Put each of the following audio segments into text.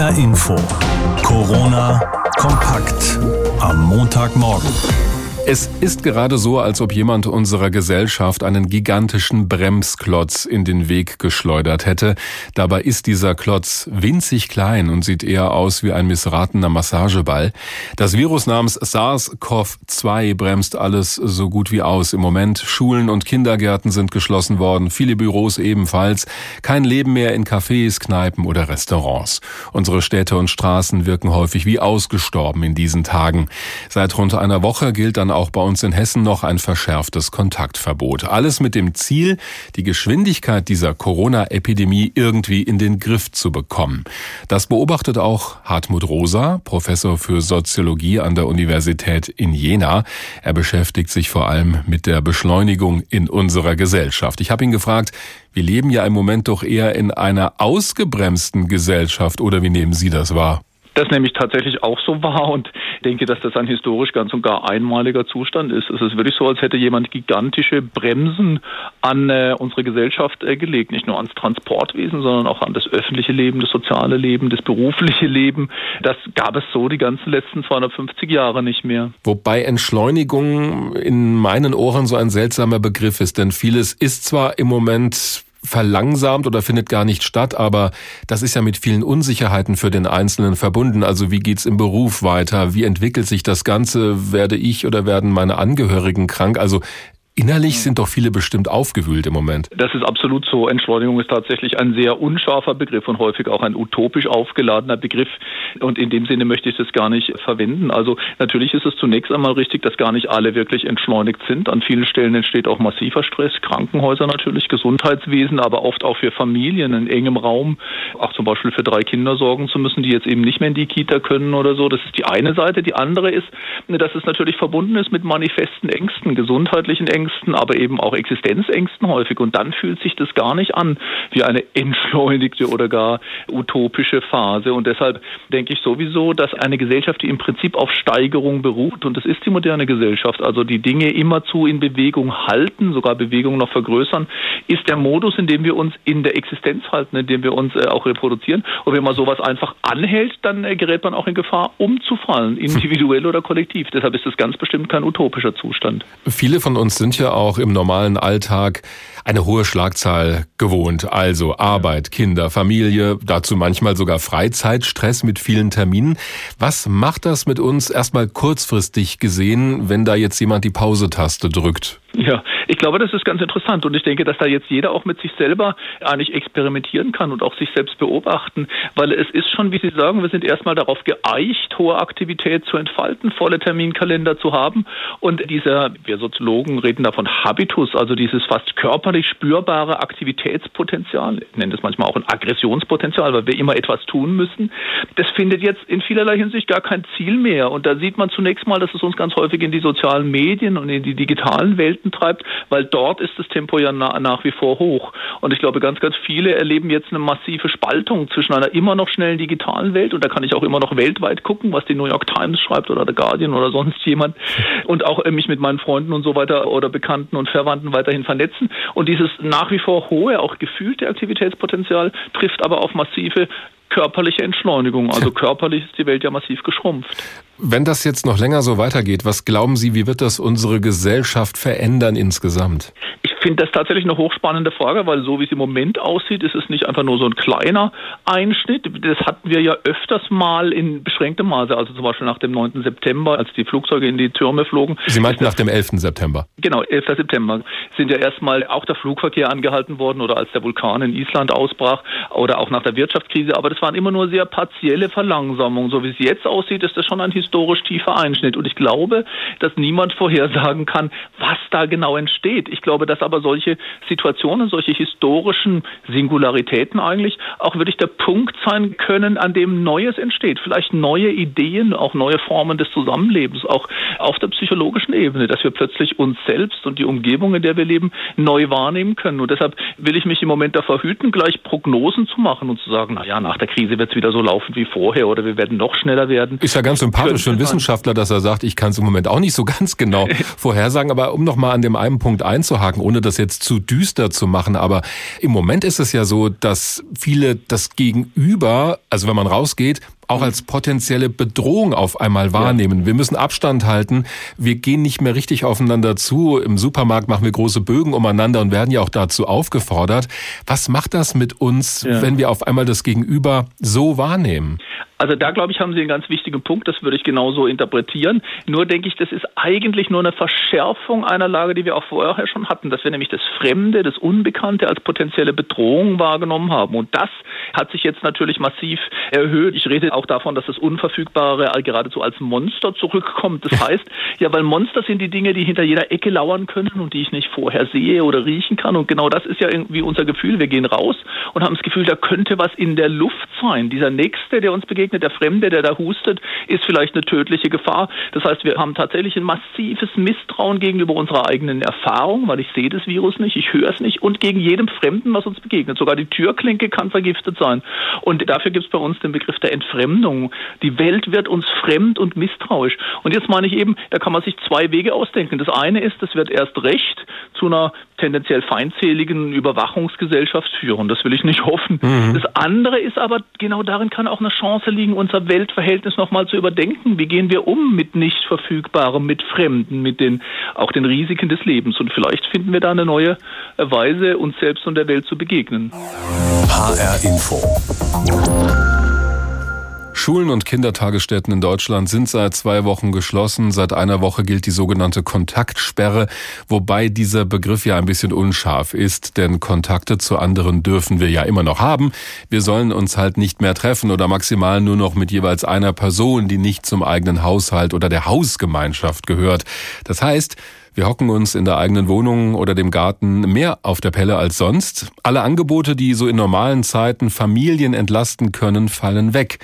HR Info. Corona kompakt am Montagmorgen. Es ist gerade so, als ob jemand unserer Gesellschaft einen gigantischen Bremsklotz in den Weg geschleudert hätte. Dabei ist dieser Klotz winzig klein und sieht eher aus wie ein missratener Massageball. Das Virus namens SARS-CoV-2 bremst alles so gut wie aus. Im Moment Schulen und Kindergärten sind geschlossen worden, viele Büros ebenfalls. Kein Leben mehr in Cafés, Kneipen oder Restaurants. Unsere Städte und Straßen wirken häufig wie ausgestorben in diesen Tagen. Seit rund einer Woche gilt dann auch bei uns in Hessen noch ein verschärftes Kontaktverbot. Alles mit dem Ziel, die Geschwindigkeit dieser Corona-Epidemie irgendwie in den Griff zu bekommen. Das beobachtet auch Hartmut Rosa, Professor für Soziologie an der Universität in Jena. Er beschäftigt sich vor allem mit der Beschleunigung in unserer Gesellschaft. Ich habe ihn gefragt, wir leben ja im Moment doch eher in einer ausgebremsten Gesellschaft, oder wie nehmen Sie das wahr? Das nämlich tatsächlich auch so war und denke, dass das ein historisch ganz und gar einmaliger Zustand ist. Es ist wirklich so, als hätte jemand gigantische Bremsen an äh, unsere Gesellschaft äh, gelegt, nicht nur ans Transportwesen, sondern auch an das öffentliche Leben, das soziale Leben, das berufliche Leben. Das gab es so die ganzen letzten 250 Jahre nicht mehr. Wobei Entschleunigung in meinen Ohren so ein seltsamer Begriff ist, denn vieles ist zwar im Moment verlangsamt oder findet gar nicht statt, aber das ist ja mit vielen Unsicherheiten für den Einzelnen verbunden. Also wie geht's im Beruf weiter? Wie entwickelt sich das Ganze? Werde ich oder werden meine Angehörigen krank? Also Innerlich sind doch viele bestimmt aufgewühlt im Moment. Das ist absolut so. Entschleunigung ist tatsächlich ein sehr unscharfer Begriff und häufig auch ein utopisch aufgeladener Begriff. Und in dem Sinne möchte ich das gar nicht verwenden. Also natürlich ist es zunächst einmal richtig, dass gar nicht alle wirklich entschleunigt sind. An vielen Stellen entsteht auch massiver Stress. Krankenhäuser natürlich, Gesundheitswesen, aber oft auch für Familien in engem Raum, auch zum Beispiel für drei Kinder sorgen zu müssen, die jetzt eben nicht mehr in die Kita können oder so. Das ist die eine Seite. Die andere ist, dass es natürlich verbunden ist mit manifesten Ängsten, gesundheitlichen Ängsten Ängsten, aber eben auch Existenzängsten häufig. Und dann fühlt sich das gar nicht an wie eine entschleunigte oder gar utopische Phase. Und deshalb denke ich sowieso, dass eine Gesellschaft, die im Prinzip auf Steigerung beruht, und das ist die moderne Gesellschaft, also die Dinge immerzu in Bewegung halten, sogar Bewegung noch vergrößern, ist der Modus, in dem wir uns in der Existenz halten, in dem wir uns äh, auch reproduzieren. Und wenn man sowas einfach anhält, dann äh, gerät man auch in Gefahr, umzufallen, individuell oder kollektiv. Deshalb ist das ganz bestimmt kein utopischer Zustand. Viele von uns sind sind ja auch im normalen Alltag eine hohe Schlagzahl gewohnt. Also Arbeit, Kinder, Familie, dazu manchmal sogar Freizeitstress mit vielen Terminen. Was macht das mit uns erstmal kurzfristig gesehen, wenn da jetzt jemand die Pause-Taste drückt? Ja, ich glaube, das ist ganz interessant. Und ich denke, dass da jetzt jeder auch mit sich selber eigentlich experimentieren kann und auch sich selbst beobachten, weil es ist schon, wie Sie sagen, wir sind erstmal darauf geeicht, hohe Aktivität zu entfalten, volle Terminkalender zu haben. Und dieser, wir Soziologen reden davon Habitus, also dieses fast körperlich spürbare Aktivitätspotenzial, ich nenne das manchmal auch ein Aggressionspotenzial, weil wir immer etwas tun müssen, das findet jetzt in vielerlei Hinsicht gar kein Ziel mehr. Und da sieht man zunächst mal, dass es uns ganz häufig in die sozialen Medien und in die digitalen Welten Welten treibt, weil dort ist das Tempo ja na, nach wie vor hoch. Und ich glaube, ganz, ganz viele erleben jetzt eine massive Spaltung zwischen einer immer noch schnellen digitalen Welt und da kann ich auch immer noch weltweit gucken, was die New York Times schreibt oder The Guardian oder sonst jemand und auch äh, mich mit meinen Freunden und so weiter oder Bekannten und Verwandten weiterhin vernetzen. Und dieses nach wie vor hohe, auch gefühlte Aktivitätspotenzial trifft aber auf massive körperliche Entschleunigung. Also körperlich ist die Welt ja massiv geschrumpft. Wenn das jetzt noch länger so weitergeht, was glauben Sie, wie wird das unsere Gesellschaft verändern insgesamt? Ich finde das tatsächlich eine hochspannende Frage, weil so wie es im Moment aussieht, ist es nicht einfach nur so ein kleiner Einschnitt. Das hatten wir ja öfters mal in beschränktem Maße, also zum Beispiel nach dem 9. September, als die Flugzeuge in die Türme flogen. Sie meinten nach dem 11. September? Genau, 11. September sind ja erstmal auch der Flugverkehr angehalten worden oder als der Vulkan in Island ausbrach oder auch nach der Wirtschaftskrise. Aber das waren immer nur sehr partielle Verlangsamungen. So wie es jetzt aussieht, ist das schon ein historisch tiefer Einschnitt. Und ich glaube, dass niemand vorhersagen kann, was da genau entsteht. Ich glaube, dass aber solche Situationen, solche historischen Singularitäten eigentlich auch wirklich der Punkt sein können, an dem Neues entsteht. Vielleicht neue Ideen, auch neue Formen des Zusammenlebens, auch auf der psychologischen Ebene, dass wir plötzlich uns selbst und die Umgebung, in der wir leben, neu wahrnehmen können. Und deshalb will ich mich im Moment davor hüten, gleich Prognosen zu machen und zu sagen, na ja, nach der Krise wird es wieder so laufen wie vorher oder wir werden noch schneller werden. Ist ja ganz sympathisch für einen Wissenschaftler, dass er sagt, ich kann es im Moment auch nicht so ganz genau vorhersagen, aber um noch mal an dem einen Punkt einzuhaken, ohne ohne das jetzt zu düster zu machen, aber im Moment ist es ja so, dass viele das Gegenüber, also wenn man rausgeht, auch als potenzielle Bedrohung auf einmal wahrnehmen. Ja. Wir müssen Abstand halten. Wir gehen nicht mehr richtig aufeinander zu. Im Supermarkt machen wir große Bögen umeinander und werden ja auch dazu aufgefordert. Was macht das mit uns, ja. wenn wir auf einmal das Gegenüber so wahrnehmen? Also da, glaube ich, haben Sie einen ganz wichtigen Punkt. Das würde ich genauso interpretieren. Nur denke ich, das ist eigentlich nur eine Verschärfung einer Lage, die wir auch vorher schon hatten, dass wir nämlich das Fremde, das Unbekannte als potenzielle Bedrohung wahrgenommen haben. Und das hat sich jetzt natürlich massiv erhöht. Ich rede auch davon, dass das Unverfügbare geradezu als Monster zurückkommt. Das heißt, ja, weil Monster sind die Dinge, die hinter jeder Ecke lauern können und die ich nicht vorher sehe oder riechen kann. Und genau das ist ja irgendwie unser Gefühl. Wir gehen raus und haben das Gefühl, da könnte was in der Luft sein. Dieser Nächste, der uns begegnet, begegnet, der Fremde, der da hustet, ist vielleicht eine tödliche Gefahr. Das heißt, wir haben tatsächlich ein massives Misstrauen gegenüber unserer eigenen Erfahrung, weil ich sehe das Virus nicht, ich höre es nicht und gegen jedem Fremden, was uns begegnet. Sogar die Türklinke kann vergiftet sein. Und dafür gibt es bei uns den Begriff der Entfremdung. Die Welt wird uns fremd und misstrauisch. Und jetzt meine ich eben, da kann man sich zwei Wege ausdenken. Das eine ist, das wird erst recht zu einer tendenziell feindseligen Überwachungsgesellschaft führen. Das will ich nicht hoffen. Mhm. Das andere ist aber, genau darin kann auch eine Chance liegen, unser Weltverhältnis nochmal zu überdenken. Wie gehen wir um mit nicht verfügbarem, mit Fremden, mit den, auch den Risiken des Lebens? Und vielleicht finden wir da eine neue Weise, uns selbst und der Welt zu begegnen. HR Info. Schulen und Kindertagesstätten in Deutschland sind seit zwei Wochen geschlossen. Seit einer Woche gilt die sogenannte Kontaktsperre, wobei dieser Begriff ja ein bisschen unscharf ist, denn Kontakte zu anderen dürfen wir ja immer noch haben. Wir sollen uns halt nicht mehr treffen oder maximal nur noch mit jeweils einer Person, die nicht zum eigenen Haushalt oder der Hausgemeinschaft gehört. Das heißt, wir hocken uns in der eigenen Wohnung oder dem Garten mehr auf der Pelle als sonst. Alle Angebote, die so in normalen Zeiten Familien entlasten können, fallen weg.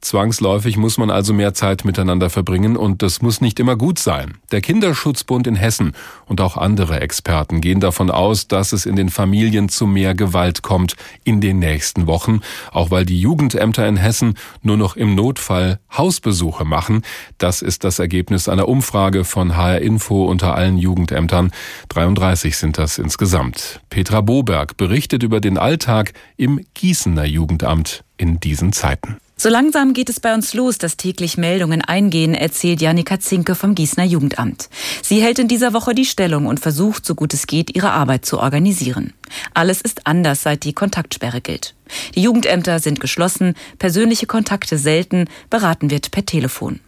Zwangsläufig muss man also mehr Zeit miteinander verbringen und das muss nicht immer gut sein. Der Kinderschutzbund in Hessen und auch andere Experten gehen davon aus, dass es in den Familien zu mehr Gewalt kommt in den nächsten Wochen, auch weil die Jugendämter in Hessen nur noch im Notfall Hausbesuche machen. Das ist das Ergebnis einer Umfrage von HR Info unter allen Jugendämtern. 33 sind das insgesamt. Petra Boberg berichtet über den Alltag im Gießener Jugendamt in diesen Zeiten. So langsam geht es bei uns los, dass täglich Meldungen eingehen, erzählt Janika Zinke vom Gießener Jugendamt. Sie hält in dieser Woche die Stellung und versucht, so gut es geht, ihre Arbeit zu organisieren. Alles ist anders, seit die Kontaktsperre gilt. Die Jugendämter sind geschlossen, persönliche Kontakte selten, beraten wird per Telefon.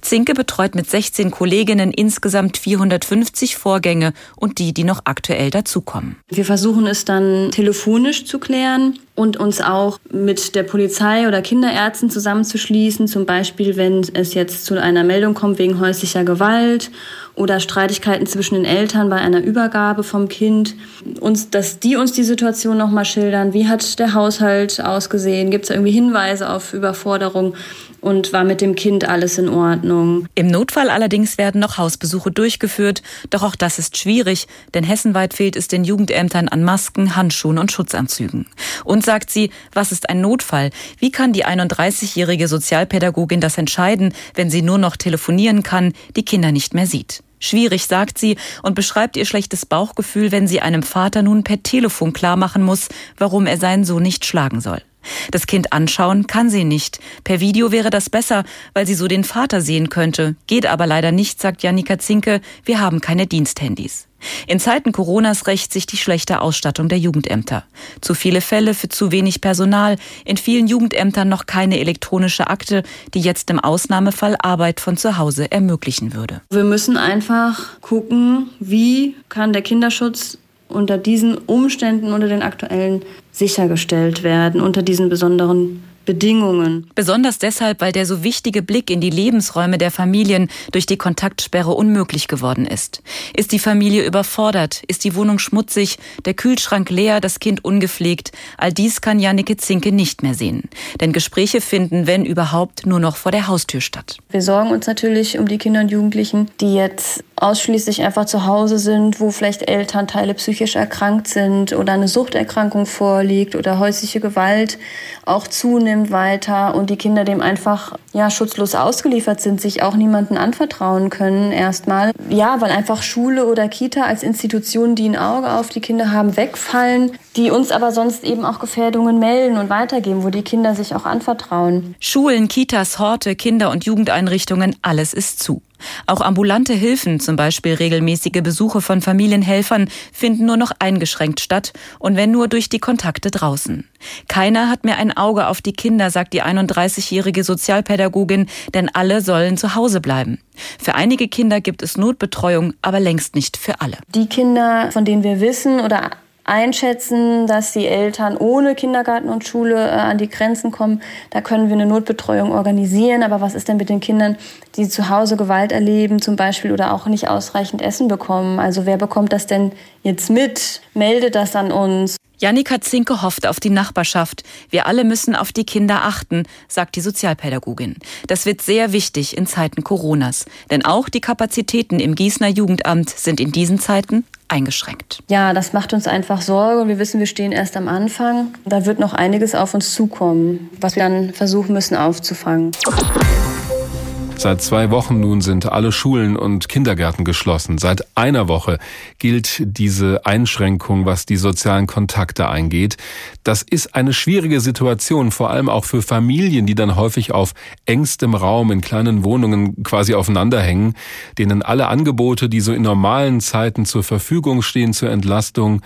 Zinke betreut mit 16 Kolleginnen insgesamt 450 Vorgänge und die, die noch aktuell dazukommen. Wir versuchen es dann telefonisch zu klären und uns auch mit der Polizei oder Kinderärzten zusammenzuschließen, zum Beispiel wenn es jetzt zu einer Meldung kommt wegen häuslicher Gewalt oder Streitigkeiten zwischen den Eltern bei einer Übergabe vom Kind, uns, dass die uns die Situation nochmal schildern. Wie hat der Haushalt ausgesehen? Gibt es irgendwie Hinweise auf Überforderung? Und war mit dem Kind alles in Ordnung. Im Notfall allerdings werden noch Hausbesuche durchgeführt, doch auch das ist schwierig, denn hessenweit fehlt es den Jugendämtern an Masken, Handschuhen und Schutzanzügen. Und sagt sie, was ist ein Notfall? Wie kann die 31-jährige Sozialpädagogin das entscheiden, wenn sie nur noch telefonieren kann, die Kinder nicht mehr sieht? Schwierig, sagt sie und beschreibt ihr schlechtes Bauchgefühl, wenn sie einem Vater nun per Telefon klarmachen muss, warum er seinen Sohn nicht schlagen soll. Das Kind anschauen kann sie nicht. Per Video wäre das besser, weil sie so den Vater sehen könnte. Geht aber leider nicht, sagt Janika Zinke. Wir haben keine Diensthandys. In Zeiten Coronas rächt sich die schlechte Ausstattung der Jugendämter. Zu viele Fälle für zu wenig Personal, in vielen Jugendämtern noch keine elektronische Akte, die jetzt im Ausnahmefall Arbeit von zu Hause ermöglichen würde. Wir müssen einfach gucken, wie kann der Kinderschutz unter diesen Umständen, unter den aktuellen sichergestellt werden, unter diesen besonderen Bedingungen. Besonders deshalb, weil der so wichtige Blick in die Lebensräume der Familien durch die Kontaktsperre unmöglich geworden ist. Ist die Familie überfordert? Ist die Wohnung schmutzig? Der Kühlschrank leer? Das Kind ungepflegt? All dies kann Jannike Zinke nicht mehr sehen. Denn Gespräche finden, wenn überhaupt, nur noch vor der Haustür statt. Wir sorgen uns natürlich um die Kinder und Jugendlichen, die jetzt ausschließlich einfach zu Hause sind, wo vielleicht Elternteile psychisch erkrankt sind oder eine Suchterkrankung vorliegt oder häusliche Gewalt auch zunimmt weiter und die Kinder dem einfach ja schutzlos ausgeliefert sind, sich auch niemanden anvertrauen können erstmal. Ja, weil einfach Schule oder Kita als Institutionen, die ein Auge auf die Kinder haben, wegfallen, die uns aber sonst eben auch Gefährdungen melden und weitergeben, wo die Kinder sich auch anvertrauen. Schulen, Kitas, Horte, Kinder- und Jugendeinrichtungen, alles ist zu. Auch ambulante Hilfen, zum Beispiel regelmäßige Besuche von Familienhelfern, finden nur noch eingeschränkt statt und wenn nur durch die Kontakte draußen. Keiner hat mehr ein Auge auf die Kinder, sagt die 31-jährige Sozialpädagogin, denn alle sollen zu Hause bleiben. Für einige Kinder gibt es Notbetreuung, aber längst nicht für alle. Die Kinder, von denen wir wissen oder einschätzen, dass die Eltern ohne Kindergarten und Schule äh, an die Grenzen kommen. Da können wir eine Notbetreuung organisieren. Aber was ist denn mit den Kindern, die zu Hause Gewalt erleben zum Beispiel oder auch nicht ausreichend Essen bekommen? Also wer bekommt das denn jetzt mit? Meldet das an uns? Janika Zinke hofft auf die Nachbarschaft. Wir alle müssen auf die Kinder achten, sagt die Sozialpädagogin. Das wird sehr wichtig in Zeiten Coronas. Denn auch die Kapazitäten im Gießener Jugendamt sind in diesen Zeiten eingeschränkt. Ja, das macht uns einfach Sorge. Wir wissen, wir stehen erst am Anfang. Da wird noch einiges auf uns zukommen, was wir dann versuchen müssen aufzufangen. Seit zwei Wochen nun sind alle Schulen und Kindergärten geschlossen. Seit einer Woche gilt diese Einschränkung, was die sozialen Kontakte eingeht. Das ist eine schwierige Situation, vor allem auch für Familien, die dann häufig auf engstem Raum in kleinen Wohnungen quasi aufeinander hängen, denen alle Angebote, die so in normalen Zeiten zur Verfügung stehen zur Entlastung,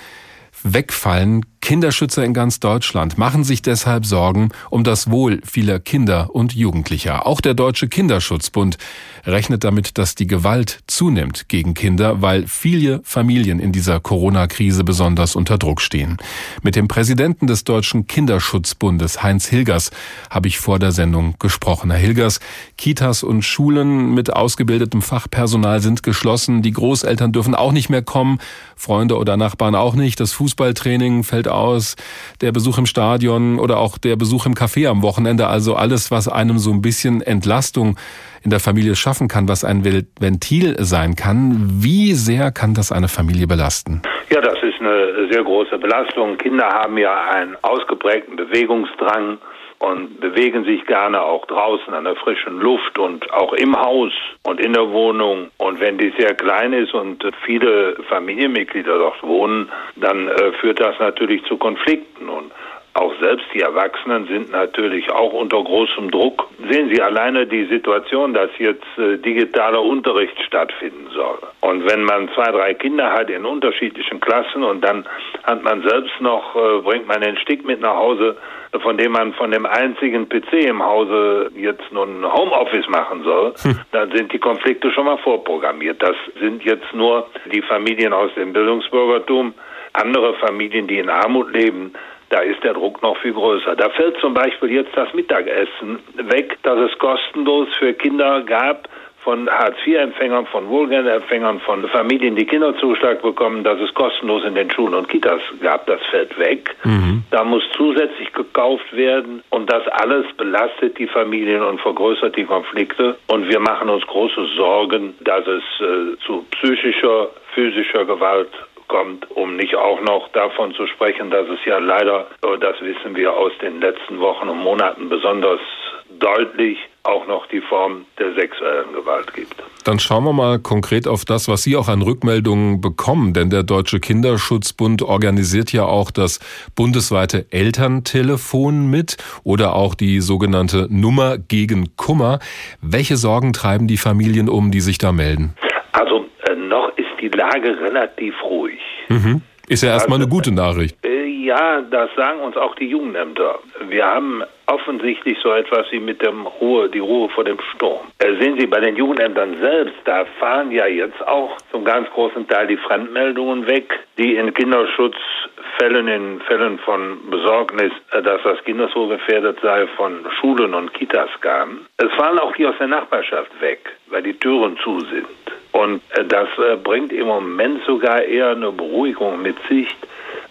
wegfallen. Kinderschützer in ganz Deutschland machen sich deshalb Sorgen um das Wohl vieler Kinder und Jugendlicher. Auch der Deutsche Kinderschutzbund rechnet damit, dass die Gewalt zunimmt gegen Kinder, weil viele Familien in dieser Corona-Krise besonders unter Druck stehen. Mit dem Präsidenten des Deutschen Kinderschutzbundes, Heinz Hilgers, habe ich vor der Sendung gesprochen. Herr Hilgers, Kitas und Schulen mit ausgebildetem Fachpersonal sind geschlossen. Die Großeltern dürfen auch nicht mehr kommen, Freunde oder Nachbarn auch nicht. Das Fußballtraining fällt aus, der Besuch im Stadion oder auch der Besuch im Café am Wochenende. Also alles, was einem so ein bisschen Entlastung in der Familie schaffen kann, was ein Ventil sein kann. Wie sehr kann das eine Familie belasten? Ja, das ist eine sehr große Belastung. Kinder haben ja einen ausgeprägten Bewegungsdrang und bewegen sich gerne auch draußen an der frischen Luft und auch im Haus und in der Wohnung. Und wenn die sehr klein ist und viele Familienmitglieder dort wohnen, dann äh, führt das natürlich zu Konflikten. Und auch selbst die Erwachsenen sind natürlich auch unter großem Druck. Sehen Sie alleine die Situation, dass jetzt äh, digitaler Unterricht stattfinden soll. Und wenn man zwei, drei Kinder hat in unterschiedlichen Klassen und dann hat man selbst noch, äh, bringt man den Stick mit nach Hause, von dem man von dem einzigen PC im Hause jetzt nun Homeoffice machen soll, hm. dann sind die Konflikte schon mal vorprogrammiert. Das sind jetzt nur die Familien aus dem Bildungsbürgertum. Andere Familien, die in Armut leben, da ist der Druck noch viel größer. Da fällt zum Beispiel jetzt das Mittagessen weg, das es kostenlos für Kinder gab von Hartz-IV-Empfängern, von Wohlgeldempfängern, von Familien, die Kinderzuschlag bekommen, dass es kostenlos in den Schulen und Kitas gab. Das fällt weg. Mhm. Da muss zusätzlich gekauft werden und das alles belastet die Familien und vergrößert die Konflikte. Und wir machen uns große Sorgen, dass es äh, zu psychischer, physischer Gewalt kommt, um nicht auch noch davon zu sprechen, dass es ja leider, äh, das wissen wir aus den letzten Wochen und Monaten besonders deutlich auch noch die Form der sexuellen Gewalt gibt. Dann schauen wir mal konkret auf das, was Sie auch an Rückmeldungen bekommen. Denn der Deutsche Kinderschutzbund organisiert ja auch das bundesweite Elterntelefon mit oder auch die sogenannte Nummer gegen Kummer. Welche Sorgen treiben die Familien um, die sich da melden? Also die Lage relativ ruhig. Mhm. Ist ja erstmal also, eine gute Nachricht. Äh, ja, das sagen uns auch die Jugendämter. Wir haben offensichtlich so etwas wie mit dem Ruhe, die Ruhe vor dem Sturm. Äh, sehen Sie, bei den Jugendämtern selbst, da fahren ja jetzt auch zum ganz großen Teil die Fremdmeldungen weg, die in Kinderschutzfällen, in Fällen von Besorgnis, äh, dass das Kindeswohl gefährdet sei, von Schulen und Kitas kamen. Es fallen auch die aus der Nachbarschaft weg, weil die Türen zu sind. Und äh, das bringt im Moment sogar eher eine Beruhigung mit sich,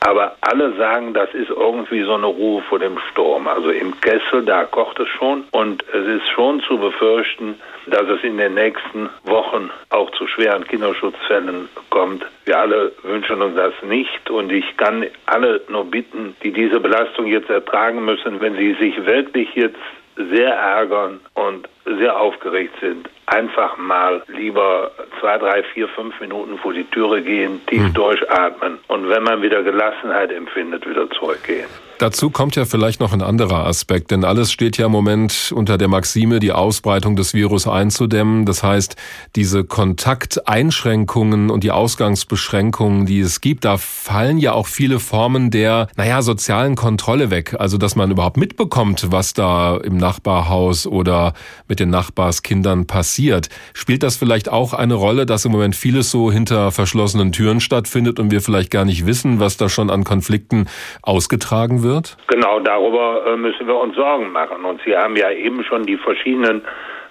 Aber alle sagen, das ist irgendwie so eine Ruhe vor dem Sturm. Also im Kessel, da kocht es schon. Und es ist schon zu befürchten, dass es in den nächsten Wochen auch zu schweren Kinderschutzfällen kommt. Wir alle wünschen uns das nicht. Und ich kann alle nur bitten, die diese Belastung jetzt ertragen müssen, wenn sie sich wirklich jetzt sehr ärgern und sehr aufgeregt sind, einfach mal lieber zwei, drei, vier, fünf Minuten vor die Türe gehen, tief hm. durchatmen und wenn man wieder Gelassenheit empfindet, wieder zurückgehen. Dazu kommt ja vielleicht noch ein anderer Aspekt, denn alles steht ja im Moment unter der Maxime, die Ausbreitung des Virus einzudämmen. Das heißt, diese Kontakteinschränkungen und die Ausgangsbeschränkungen, die es gibt, da fallen ja auch viele Formen der, naja, sozialen Kontrolle weg. Also, dass man überhaupt mitbekommt, was da im Nachbarhaus oder mit den Nachbarskindern passiert. Spielt das vielleicht auch eine Rolle, dass im Moment vieles so hinter verschlossenen Türen stattfindet und wir vielleicht gar nicht wissen, was da schon an Konflikten ausgetragen wird? wird? Genau, darüber äh, müssen wir uns Sorgen machen. Und Sie haben ja eben schon die verschiedenen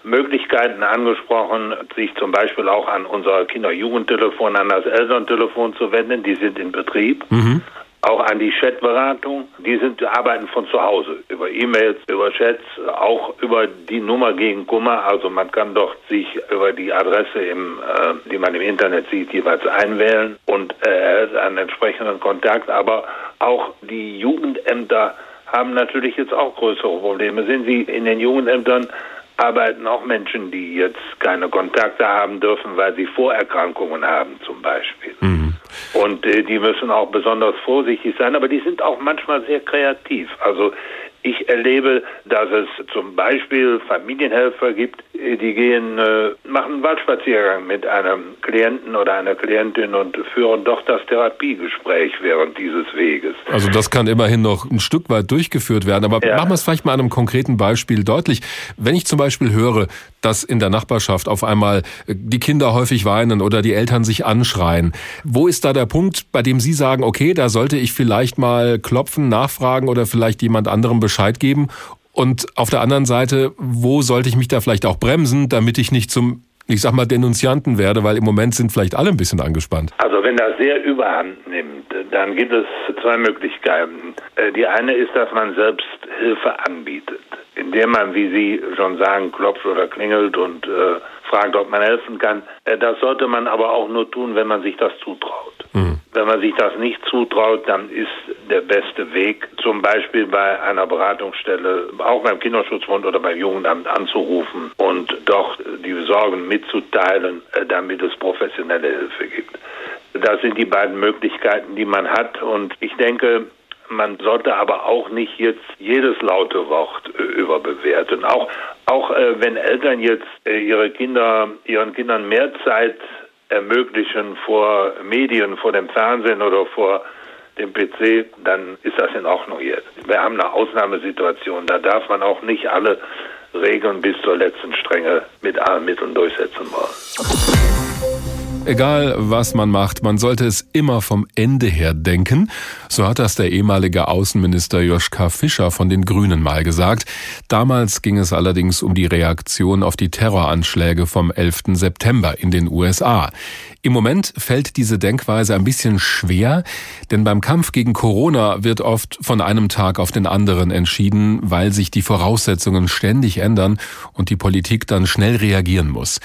Möglichkeiten angesprochen, sich zum Beispiel auch an unser Kinder-Jugendtelefon, an das Elterntelefon zu wenden. Die sind in Betrieb. Mhm. Auch an die Chatberatung. Die sind arbeiten von zu Hause über E-Mails, über Chats, auch über die Nummer gegen Kummer. Also man kann dort sich über die Adresse, im, äh, die man im Internet sieht, jeweils einwählen und äh, erhält einen entsprechenden Kontakt. Aber auch die Jugendämter haben natürlich jetzt auch größere Probleme. Sind Sie in den Jugendämtern arbeiten auch Menschen, die jetzt keine Kontakte haben dürfen, weil sie Vorerkrankungen haben zum Beispiel. Mhm. Und äh, die müssen auch besonders vorsichtig sein, aber die sind auch manchmal sehr kreativ. Also ich erlebe, dass es zum Beispiel Familienhelfer gibt, die gehen, äh, machen einen Waldspaziergang mit einem Klienten oder einer Klientin und führen doch das Therapiegespräch während dieses Weges. Also das kann immerhin noch ein Stück weit durchgeführt werden. Aber ja. machen wir es vielleicht mal an einem konkreten Beispiel deutlich. Wenn ich zum Beispiel höre, dass in der Nachbarschaft auf einmal die Kinder häufig weinen oder die Eltern sich anschreien, wo ist da der Punkt, bei dem Sie sagen, okay, da sollte ich vielleicht mal klopfen, nachfragen oder vielleicht jemand anderem Bescheid Bescheid geben? Und auf der anderen Seite, wo sollte ich mich da vielleicht auch bremsen, damit ich nicht zum ich sag mal, Denunzianten werde, weil im Moment sind vielleicht alle ein bisschen angespannt. Also wenn das sehr überhand nimmt, dann gibt es zwei Möglichkeiten. Äh, die eine ist, dass man selbst Hilfe anbietet, indem man, wie Sie schon sagen, klopft oder klingelt und äh, fragt, ob man helfen kann. Äh, das sollte man aber auch nur tun, wenn man sich das zutraut. Mhm. Wenn man sich das nicht zutraut, dann ist der beste Weg, zum Beispiel bei einer Beratungsstelle, auch beim Kinderschutzbund oder beim Jugendamt anzurufen und doch die Sorgen mitzuteilen, äh, damit es professionelle Hilfe gibt. Das sind die beiden Möglichkeiten, die man hat. Und ich denke, man sollte aber auch nicht jetzt jedes laute Wort äh, überbewerten. Auch, auch äh, wenn Eltern jetzt äh, ihre Kinder, ihren Kindern mehr Zeit ermöglichen vor Medien, vor dem Fernsehen oder vor dem PC, dann ist das in Ordnung jetzt. Wir haben eine Ausnahmesituation. Da darf man auch nicht alle Regeln bis zur letzten Strenge mit allen Mitteln durchsetzen wollen. Egal, was man macht, man sollte es immer vom Ende her denken. So hat das der ehemalige Außenminister Joschka Fischer von den Grünen mal gesagt. Damals ging es allerdings um die Reaktion auf die Terroranschläge vom 11. September in den USA. Im Moment fällt diese Denkweise ein bisschen schwer, denn beim Kampf gegen Corona wird oft von einem Tag auf den anderen entschieden, weil sich die Voraussetzungen ständig ändern und die Politik dann schnell reagieren muss.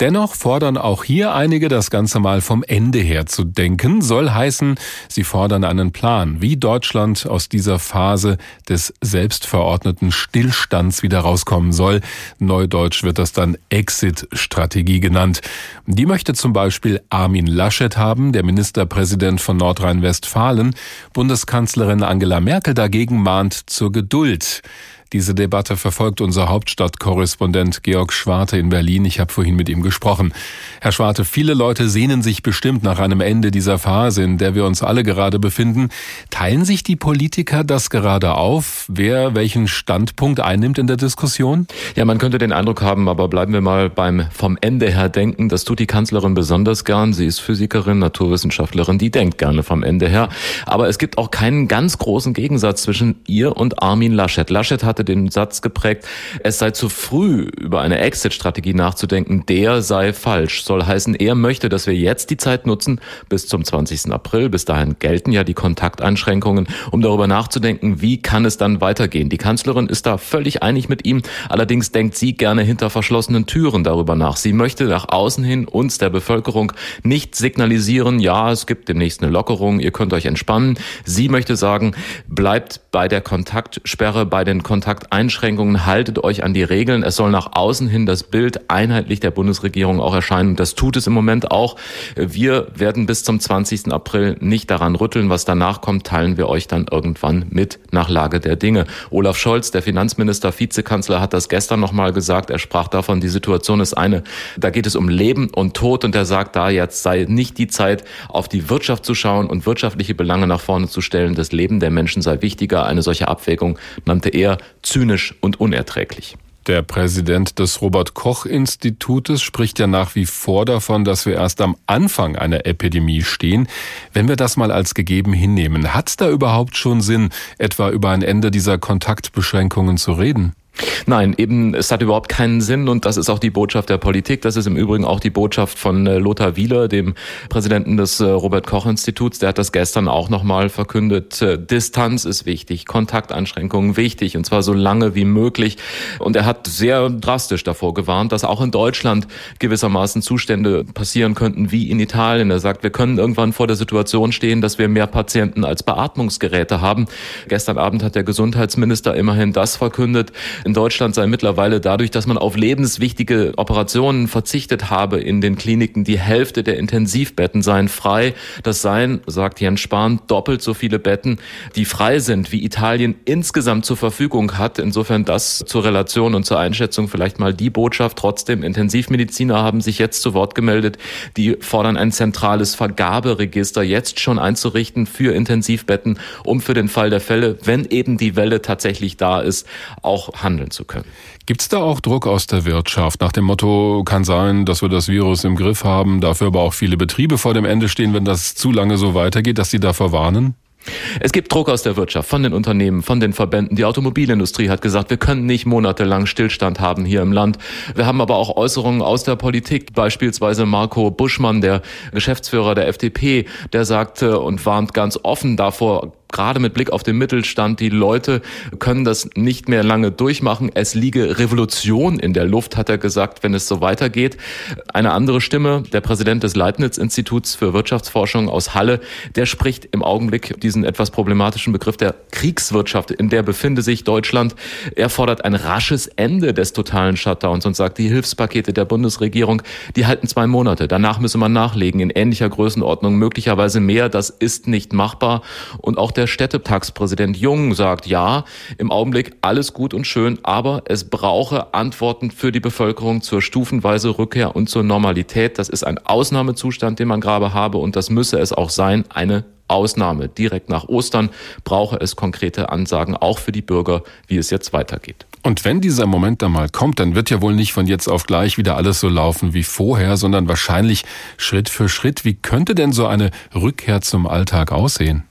Dennoch fordern auch hier einige, das Ganze mal vom Ende her zu denken, soll heißen, sie fordern einen Plan, wie Deutschland aus dieser Phase des selbstverordneten Stillstands wieder rauskommen soll. Neudeutsch wird das dann Exit-Strategie genannt. Die möchte zum Beispiel Armin Laschet haben, der Ministerpräsident von Nordrhein-Westfalen. Bundeskanzlerin Angela Merkel dagegen mahnt zur Geduld. Diese Debatte verfolgt unser Hauptstadtkorrespondent Georg Schwarte in Berlin. Ich habe vorhin mit ihm gesprochen. Herr Schwarte, viele Leute sehnen sich bestimmt nach einem Ende dieser Phase, in der wir uns alle gerade befinden. Teilen sich die Politiker das gerade auf, wer welchen Standpunkt einnimmt in der Diskussion? Ja, man könnte den Eindruck haben, aber bleiben wir mal beim vom Ende her denken. Das tut die Kanzlerin besonders gern. Sie ist Physikerin, Naturwissenschaftlerin, die denkt gerne vom Ende her. Aber es gibt auch keinen ganz großen Gegensatz zwischen ihr und Armin Laschet. Laschet hatte hatte den Satz geprägt, es sei zu früh, über eine Exit-Strategie nachzudenken, der sei falsch. Soll heißen, er möchte, dass wir jetzt die Zeit nutzen, bis zum 20. April, bis dahin gelten ja die Kontakteinschränkungen, um darüber nachzudenken, wie kann es dann weitergehen. Die Kanzlerin ist da völlig einig mit ihm, allerdings denkt sie gerne hinter verschlossenen Türen darüber nach. Sie möchte nach außen hin uns, der Bevölkerung, nicht signalisieren, ja, es gibt demnächst eine Lockerung, ihr könnt euch entspannen. Sie möchte sagen, bleibt bei der Kontaktsperre, bei den Kontakteinschränkungen, haltet euch an die Regeln. Es soll nach außen hin das Bild einheitlich der Bundesregierung auch erscheinen. Das tut es im Moment auch. Wir werden bis zum 20. April nicht daran rütteln. Was danach kommt, teilen wir euch dann irgendwann mit nach Lage der Dinge. Olaf Scholz, der Finanzminister, Vizekanzler, hat das gestern nochmal gesagt. Er sprach davon, die Situation ist eine, da geht es um Leben und Tod und er sagt da, jetzt sei nicht die Zeit, auf die Wirtschaft zu schauen und wirtschaftliche Belange nach vorne zu stellen. Das Leben der Menschen sei wichtiger. Eine solche Abwägung nannte er zynisch und unerträglich. Der Präsident des Robert Koch Institutes spricht ja nach wie vor davon, dass wir erst am Anfang einer Epidemie stehen. Wenn wir das mal als gegeben hinnehmen, hat es da überhaupt schon Sinn, etwa über ein Ende dieser Kontaktbeschränkungen zu reden? Nein, eben, es hat überhaupt keinen Sinn und das ist auch die Botschaft der Politik. Das ist im Übrigen auch die Botschaft von äh, Lothar Wieler, dem Präsidenten des äh, Robert-Koch-Instituts. Der hat das gestern auch nochmal verkündet. Äh, Distanz ist wichtig, Kontakteinschränkungen wichtig und zwar so lange wie möglich. Und er hat sehr drastisch davor gewarnt, dass auch in Deutschland gewissermaßen Zustände passieren könnten wie in Italien. Er sagt, wir können irgendwann vor der Situation stehen, dass wir mehr Patienten als Beatmungsgeräte haben. Gestern Abend hat der Gesundheitsminister immerhin das verkündet, in Deutschland sei mittlerweile dadurch, dass man auf lebenswichtige Operationen verzichtet habe in den Kliniken, die Hälfte der Intensivbetten seien frei. Das seien, sagt Jens Spahn, doppelt so viele Betten, die frei sind, wie Italien insgesamt zur Verfügung hat. Insofern das zur Relation und zur Einschätzung vielleicht mal die Botschaft. Trotzdem, Intensivmediziner haben sich jetzt zu Wort gemeldet. Die fordern ein zentrales Vergaberegister jetzt schon einzurichten für Intensivbetten, um für den Fall der Fälle, wenn eben die Welle tatsächlich da ist, auch handeln zu können. Gibt es da auch Druck aus der Wirtschaft? Nach dem Motto, kann sein, dass wir das Virus im Griff haben, dafür aber auch viele Betriebe vor dem Ende stehen, wenn das zu lange so weitergeht, dass sie davor warnen? Es gibt Druck aus der Wirtschaft, von den Unternehmen, von den Verbänden. Die Automobilindustrie hat gesagt, wir können nicht monatelang Stillstand haben hier im Land. Wir haben aber auch Äußerungen aus der Politik, beispielsweise Marco Buschmann, der Geschäftsführer der FDP, der sagte und warnt ganz offen davor, gerade mit Blick auf den Mittelstand, die Leute können das nicht mehr lange durchmachen. Es liege Revolution in der Luft, hat er gesagt, wenn es so weitergeht. Eine andere Stimme, der Präsident des Leibniz-Instituts für Wirtschaftsforschung aus Halle, der spricht im Augenblick diesen etwas problematischen Begriff der Kriegswirtschaft, in der befinde sich Deutschland. Er fordert ein rasches Ende des totalen Shutdowns und sagt, die Hilfspakete der Bundesregierung, die halten zwei Monate. Danach müsse man nachlegen in ähnlicher Größenordnung, möglicherweise mehr. Das ist nicht machbar. Und auch der der Städtetagspräsident Jung sagt, ja, im Augenblick alles gut und schön, aber es brauche Antworten für die Bevölkerung zur stufenweise Rückkehr und zur Normalität. Das ist ein Ausnahmezustand, den man gerade habe und das müsse es auch sein, eine Ausnahme. Direkt nach Ostern brauche es konkrete Ansagen, auch für die Bürger, wie es jetzt weitergeht. Und wenn dieser Moment dann mal kommt, dann wird ja wohl nicht von jetzt auf gleich wieder alles so laufen wie vorher, sondern wahrscheinlich Schritt für Schritt. Wie könnte denn so eine Rückkehr zum Alltag aussehen?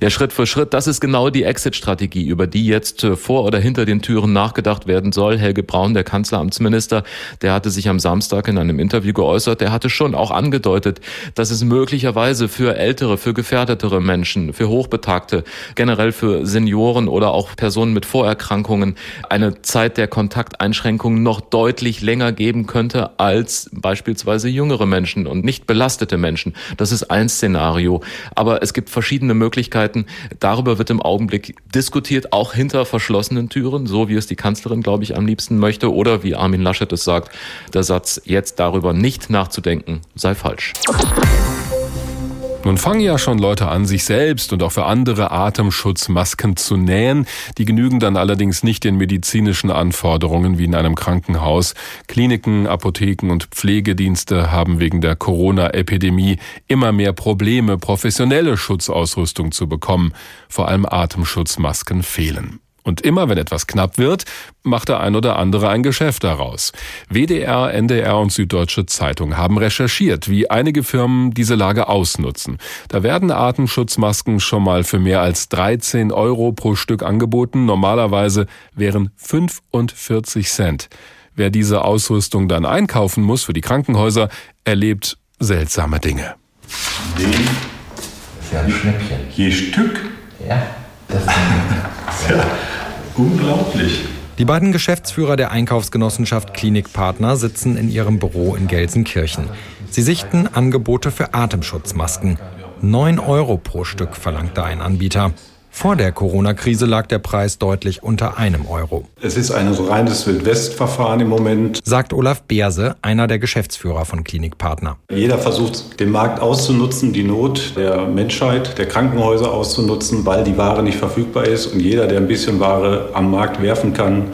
Ja, Schritt für Schritt, das ist genau die Exit-Strategie, über die jetzt äh, vor oder hinter den Türen nachgedacht werden soll. Helge Braun, der Kanzleramtsminister, der hatte sich am Samstag in einem Interview geäußert, der hatte schon auch angedeutet, dass es möglicherweise für ältere, für gefährdetere Menschen, für Hochbetagte, generell für Senioren oder auch Personen mit Vorerkrankungen eine Zeit der Kontakteinschränkungen noch deutlich länger geben könnte als beispielsweise jüngere Menschen und nicht belastete Menschen. Das ist ein Szenario. Aber es gibt verschiedene Möglichkeiten, Möglichkeiten. Darüber wird im Augenblick diskutiert, auch hinter verschlossenen Türen, so wie es die Kanzlerin, glaube ich, am liebsten möchte. Oder wie Armin Laschet es sagt, der Satz, jetzt darüber nicht nachzudenken, sei falsch. Nun fangen ja schon Leute an, sich selbst und auch für andere Atemschutzmasken zu nähen. Die genügen dann allerdings nicht den medizinischen Anforderungen wie in einem Krankenhaus. Kliniken, Apotheken und Pflegedienste haben wegen der Corona-Epidemie immer mehr Probleme, professionelle Schutzausrüstung zu bekommen. Vor allem Atemschutzmasken fehlen. Und immer wenn etwas knapp wird, macht der ein oder andere ein Geschäft daraus. WDR, NDR und Süddeutsche Zeitung haben recherchiert, wie einige Firmen diese Lage ausnutzen. Da werden Atemschutzmasken schon mal für mehr als 13 Euro pro Stück angeboten. Normalerweise wären 45 Cent. Wer diese Ausrüstung dann einkaufen muss für die Krankenhäuser, erlebt seltsame Dinge. Nee, das ist ja ein Schnäppchen. Je Stück? Ja, das ist ja unglaublich. Die beiden Geschäftsführer der Einkaufsgenossenschaft Klinikpartner sitzen in ihrem Büro in Gelsenkirchen. Sie sichten Angebote für Atemschutzmasken. 9 Euro pro Stück verlangte ein Anbieter. Vor der Corona-Krise lag der Preis deutlich unter einem Euro. Es ist ein reines Wildwest-Verfahren im Moment, sagt Olaf Beerse, einer der Geschäftsführer von Klinikpartner. Jeder versucht, den Markt auszunutzen, die Not der Menschheit, der Krankenhäuser auszunutzen, weil die Ware nicht verfügbar ist. Und jeder, der ein bisschen Ware am Markt werfen kann,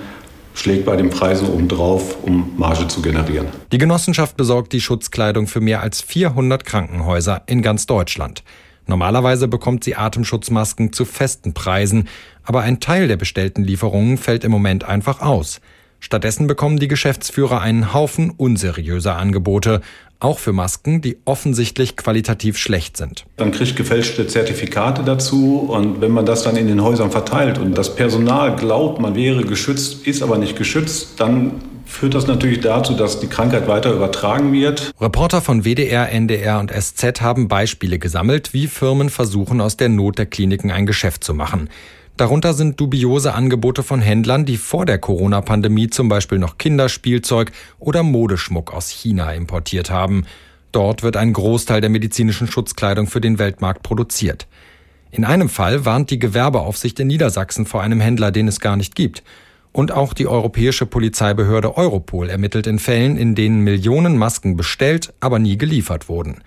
schlägt bei den Preisen obendrauf, um Marge zu generieren. Die Genossenschaft besorgt die Schutzkleidung für mehr als 400 Krankenhäuser in ganz Deutschland. Normalerweise bekommt sie Atemschutzmasken zu festen Preisen, aber ein Teil der bestellten Lieferungen fällt im Moment einfach aus. Stattdessen bekommen die Geschäftsführer einen Haufen unseriöser Angebote, auch für Masken, die offensichtlich qualitativ schlecht sind. Dann kriegt gefälschte Zertifikate dazu und wenn man das dann in den Häusern verteilt und das Personal glaubt, man wäre geschützt, ist aber nicht geschützt, dann führt das natürlich dazu, dass die Krankheit weiter übertragen wird. Reporter von WDR, NDR und SZ haben Beispiele gesammelt, wie Firmen versuchen, aus der Not der Kliniken ein Geschäft zu machen. Darunter sind dubiose Angebote von Händlern, die vor der Corona-Pandemie zum Beispiel noch Kinderspielzeug oder Modeschmuck aus China importiert haben. Dort wird ein Großteil der medizinischen Schutzkleidung für den Weltmarkt produziert. In einem Fall warnt die Gewerbeaufsicht in Niedersachsen vor einem Händler, den es gar nicht gibt. Und auch die europäische Polizeibehörde Europol ermittelt in Fällen, in denen Millionen Masken bestellt, aber nie geliefert wurden.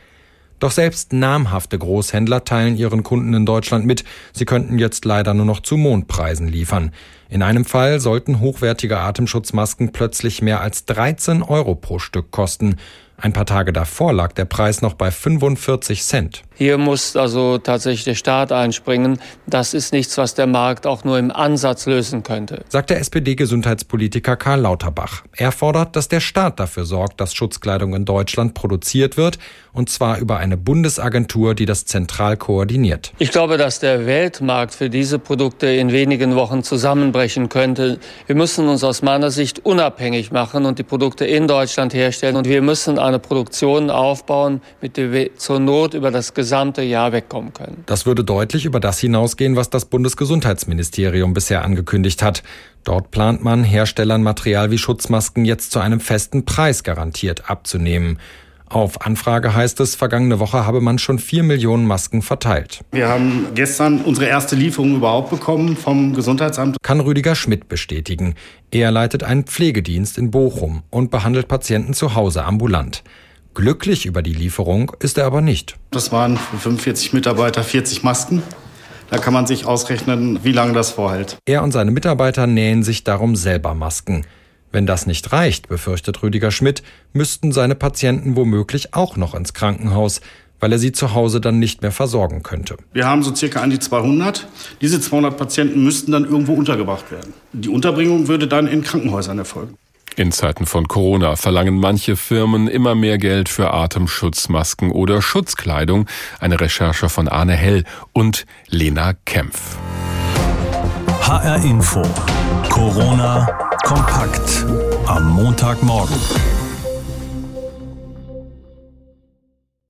Doch selbst namhafte Großhändler teilen ihren Kunden in Deutschland mit, sie könnten jetzt leider nur noch zu Mondpreisen liefern. In einem Fall sollten hochwertige Atemschutzmasken plötzlich mehr als 13 Euro pro Stück kosten. Ein paar Tage davor lag der Preis noch bei 45 Cent. Hier muss also tatsächlich der Staat einspringen. Das ist nichts, was der Markt auch nur im Ansatz lösen könnte. Sagt der SPD-Gesundheitspolitiker Karl Lauterbach. Er fordert, dass der Staat dafür sorgt, dass Schutzkleidung in Deutschland produziert wird, und zwar über eine Bundesagentur, die das zentral koordiniert. Ich glaube, dass der Weltmarkt für diese Produkte in wenigen Wochen zusammenbrechen könnte. Wir müssen uns aus meiner Sicht unabhängig machen und die Produkte in Deutschland herstellen. Und wir müssen eine Produktion aufbauen, mit der wir zur Not über das gesamte Jahr wegkommen können. Das würde deutlich über das hinausgehen, was das Bundesgesundheitsministerium bisher angekündigt hat. Dort plant man, Herstellern Material wie Schutzmasken jetzt zu einem festen Preis garantiert abzunehmen. Auf Anfrage heißt es, vergangene Woche habe man schon vier Millionen Masken verteilt. Wir haben gestern unsere erste Lieferung überhaupt bekommen vom Gesundheitsamt. Kann Rüdiger Schmidt bestätigen. Er leitet einen Pflegedienst in Bochum und behandelt Patienten zu Hause ambulant. Glücklich über die Lieferung ist er aber nicht. Das waren für 45 Mitarbeiter 40 Masken. Da kann man sich ausrechnen, wie lange das vorhält. Er und seine Mitarbeiter nähen sich darum selber Masken. Wenn das nicht reicht, befürchtet Rüdiger Schmidt, müssten seine Patienten womöglich auch noch ins Krankenhaus, weil er sie zu Hause dann nicht mehr versorgen könnte. Wir haben so circa an die 200. Diese 200 Patienten müssten dann irgendwo untergebracht werden. Die Unterbringung würde dann in Krankenhäusern erfolgen. In Zeiten von Corona verlangen manche Firmen immer mehr Geld für Atemschutzmasken oder Schutzkleidung. Eine Recherche von Arne Hell und Lena Kempf. HR Info. Corona kompakt am Montagmorgen.